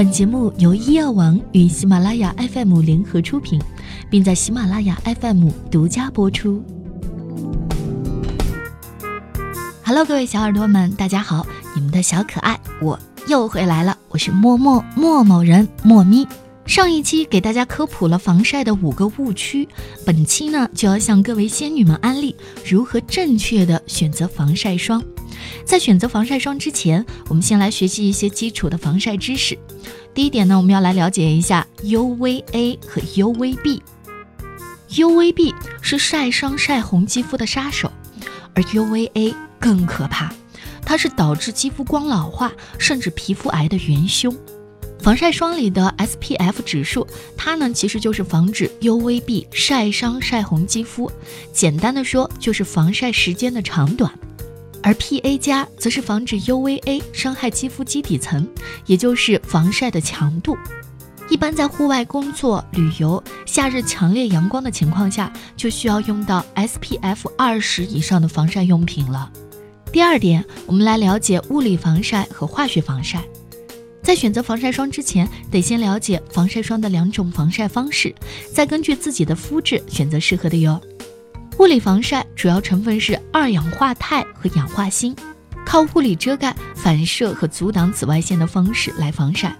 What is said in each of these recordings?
本节目由医药王与喜马拉雅 FM 联合出品，并在喜马拉雅 FM 独家播出。Hello，各位小耳朵们，大家好，你们的小可爱我又回来了，我是默默默某人默咪。上一期给大家科普了防晒的五个误区，本期呢就要向各位仙女们安利如何正确的选择防晒霜。在选择防晒霜之前，我们先来学习一些基础的防晒知识。第一点呢，我们要来了解一下 UVA 和 UVB。UVB 是晒伤晒红肌肤的杀手，而 UVA 更可怕，它是导致肌肤光老化甚至皮肤癌的元凶。防晒霜里的 SPF 指数，它呢其实就是防止 UVB 晒伤晒红肌肤，简单的说就是防晒时间的长短。而 PA 加则是防止 UVA 伤害肌肤基底层，也就是防晒的强度。一般在户外工作、旅游、夏日强烈阳光的情况下，就需要用到 SPF 二十以上的防晒用品了。第二点，我们来了解物理防晒和化学防晒。在选择防晒霜之前，得先了解防晒霜的两种防晒方式，再根据自己的肤质选择适合的哟。物理防晒主要成分是二氧化钛和氧化锌，靠物理遮盖、反射和阻挡紫外线的方式来防晒。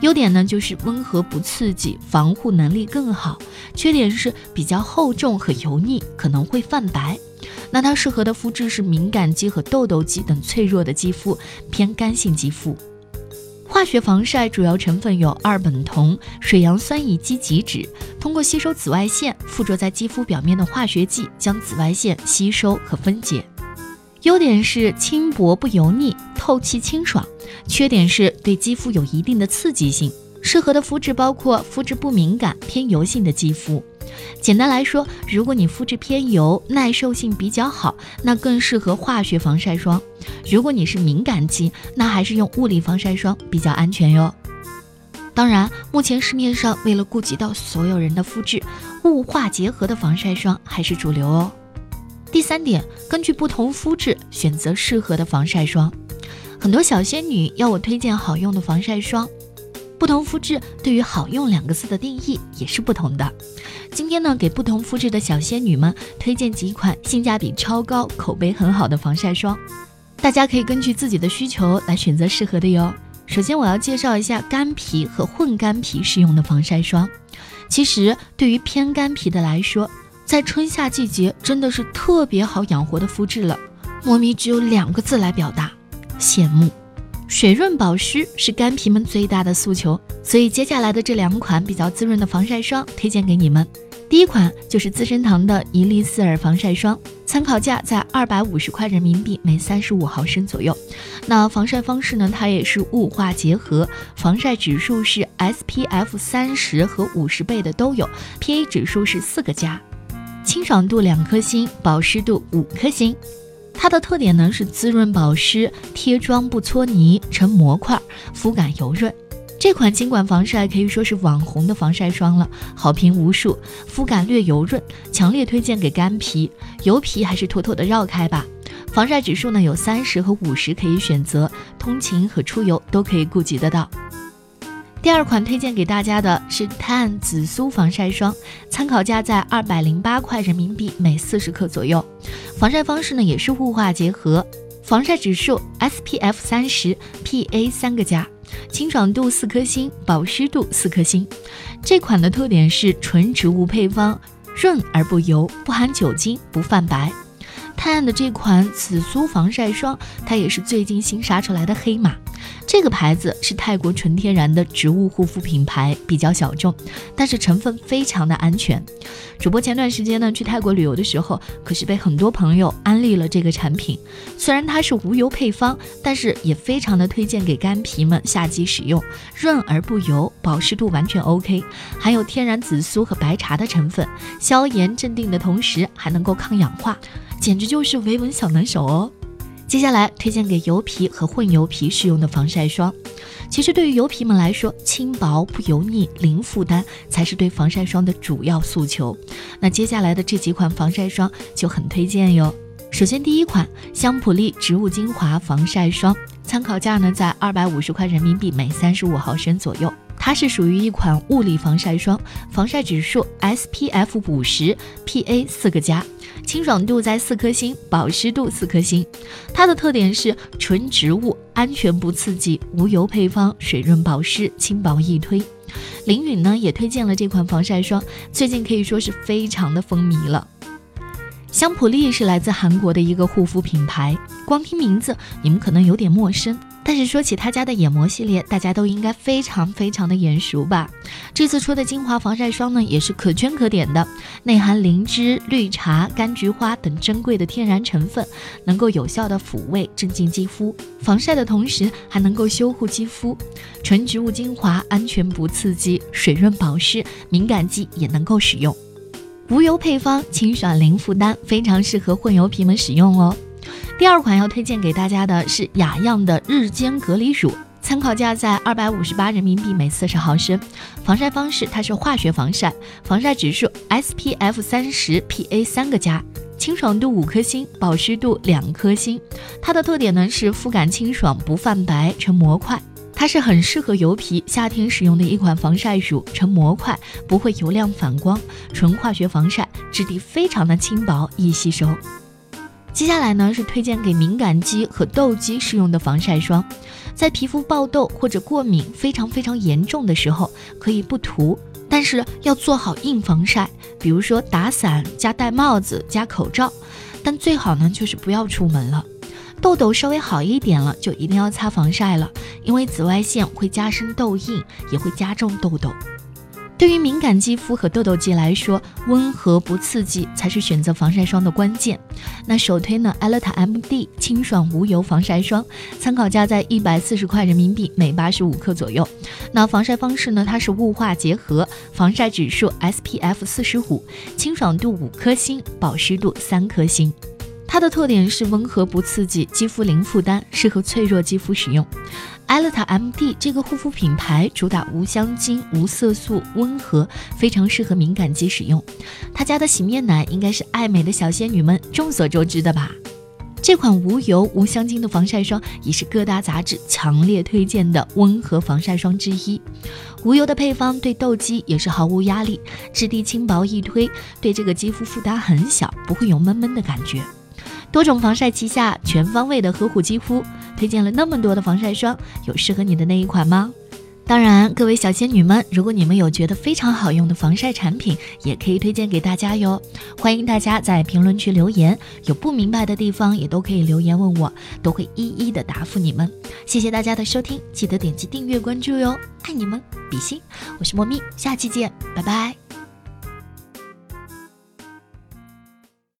优点呢就是温和不刺激，防护能力更好。缺点是比较厚重和油腻，可能会泛白。那它适合的肤质是敏感肌和痘痘肌等脆弱的肌肤，偏干性肌肤。化学防晒主要成分有二苯酮、水杨酸乙基己酯，通过吸收紫外线附着在肌肤表面的化学剂将紫外线吸收和分解。优点是轻薄不油腻、透气清爽；缺点是对肌肤有一定的刺激性。适合的肤质包括肤质不敏感、偏油性的肌肤。简单来说，如果你肤质偏油，耐受性比较好，那更适合化学防晒霜；如果你是敏感肌，那还是用物理防晒霜比较安全哟。当然，目前市面上为了顾及到所有人的肤质，雾化结合的防晒霜还是主流哦。第三点，根据不同肤质选择适合的防晒霜。很多小仙女要我推荐好用的防晒霜。不同肤质对于“好用”两个字的定义也是不同的。今天呢，给不同肤质的小仙女们推荐几款性价比超高、口碑很好的防晒霜，大家可以根据自己的需求来选择适合的哟。首先，我要介绍一下干皮和混干皮适用的防晒霜。其实，对于偏干皮的来说，在春夏季节真的是特别好养活的肤质了。莫咪只有两个字来表达：羡慕。水润保湿是干皮们最大的诉求，所以接下来的这两款比较滋润的防晒霜推荐给你们。第一款就是资生堂的伊丽丝尔防晒霜，参考价在二百五十块人民币每三十五毫升左右。那防晒方式呢？它也是雾化结合，防晒指数是 SPF 三十和五十倍的都有，PA 指数是四个加，清爽度两颗星，保湿度五颗星。它的特点呢是滋润保湿，贴妆不搓泥，成模块，肤感油润。这款金管防晒可以说是网红的防晒霜了，好评无数。肤感略油润，强烈推荐给干皮、油皮，还是妥妥的绕开吧。防晒指数呢有三十和五十可以选择，通勤和出游都可以顾及得到。第二款推荐给大家的是 Tan 紫苏防晒霜，参考价在二百零八块人民币每四十克左右。防晒方式呢也是雾化结合，防晒指数 SPF 三十，PA 三个加，清爽度四颗星，保湿度四颗星。这款的特点是纯植物配方，润而不油，不含酒精，不泛白。Tan 的这款紫苏防晒霜，它也是最近新杀出来的黑马。这个牌子是泰国纯天然的植物护肤品牌，比较小众，但是成分非常的安全。主播前段时间呢去泰国旅游的时候，可是被很多朋友安利了这个产品。虽然它是无油配方，但是也非常的推荐给干皮们夏季使用，润而不油，保湿度完全 OK，含有天然紫苏和白茶的成分，消炎镇定的同时还能够抗氧化，简直就是维稳小能手哦。接下来推荐给油皮和混油皮适用的防晒霜。其实对于油皮们来说，轻薄不油腻、零负担才是对防晒霜的主要诉求。那接下来的这几款防晒霜就很推荐哟。首先第一款香普丽植物精华防晒霜，参考价呢在二百五十块人民币每三十五毫升左右。它是属于一款物理防晒霜，防晒指数 SPF 五十，PA 四个加，清爽度在四颗星，保湿度四颗星。它的特点是纯植物，安全不刺激，无油配方，水润保湿，轻薄易推。林允呢也推荐了这款防晒霜，最近可以说是非常的风靡了。香普丽是来自韩国的一个护肤品牌，光听名字你们可能有点陌生，但是说起他家的眼膜系列，大家都应该非常非常的眼熟吧？这次出的精华防晒霜呢，也是可圈可点的，内含灵芝、绿茶、柑橘花等珍贵的天然成分，能够有效的抚慰、镇静肌肤，防晒的同时还能够修护肌肤。纯植物精华，安全不刺激，水润保湿，敏感肌也能够使用。无油配方，清爽零负担，非常适合混油皮们使用哦。第二款要推荐给大家的是雅漾的日间隔离乳，参考价在二百五十八人民币每四十毫升。防晒方式它是化学防晒，防晒指数 SPF 三十，PA 三个加，清爽度五颗星，保湿度两颗星。它的特点呢是肤感清爽，不泛白，成膜块。它是很适合油皮夏天使用的一款防晒乳，成膜块不会油亮反光，纯化学防晒，质地非常的轻薄易吸收。接下来呢是推荐给敏感肌和痘肌适用的防晒霜，在皮肤爆痘或者过敏非常非常严重的时候可以不涂，但是要做好硬防晒，比如说打伞加戴帽子加口罩，但最好呢就是不要出门了。痘痘稍微好一点了，就一定要擦防晒了，因为紫外线会加深痘印，也会加重痘痘。对于敏感肌肤和痘痘肌来说，温和不刺激才是选择防晒霜的关键。那首推呢，艾乐塔 MD 清爽无油防晒霜，参考价在一百四十块人民币每八十五克左右。那防晒方式呢，它是雾化结合，防晒指数 SPF 四十五，清爽度五颗星，保湿度三颗星。它的特点是温和不刺激，肌肤零负担，适合脆弱肌肤使用。艾乐塔 MD 这个护肤品牌主打无香精、无色素，温和，非常适合敏感肌使用。他家的洗面奶应该是爱美的小仙女们众所周知的吧？这款无油无香精的防晒霜也是各大杂志强烈推荐的温和防晒霜之一。无油的配方对痘肌也是毫无压力，质地轻薄易推，对这个肌肤负担很小，不会有闷闷的感觉。多种防晒旗下，全方位的呵护肌肤。推荐了那么多的防晒霜，有适合你的那一款吗？当然，各位小仙女们，如果你们有觉得非常好用的防晒产品，也可以推荐给大家哟。欢迎大家在评论区留言，有不明白的地方也都可以留言问我，都会一一的答复你们。谢谢大家的收听，记得点击订阅关注哟，爱你们，比心，我是莫咪，下期见，拜拜。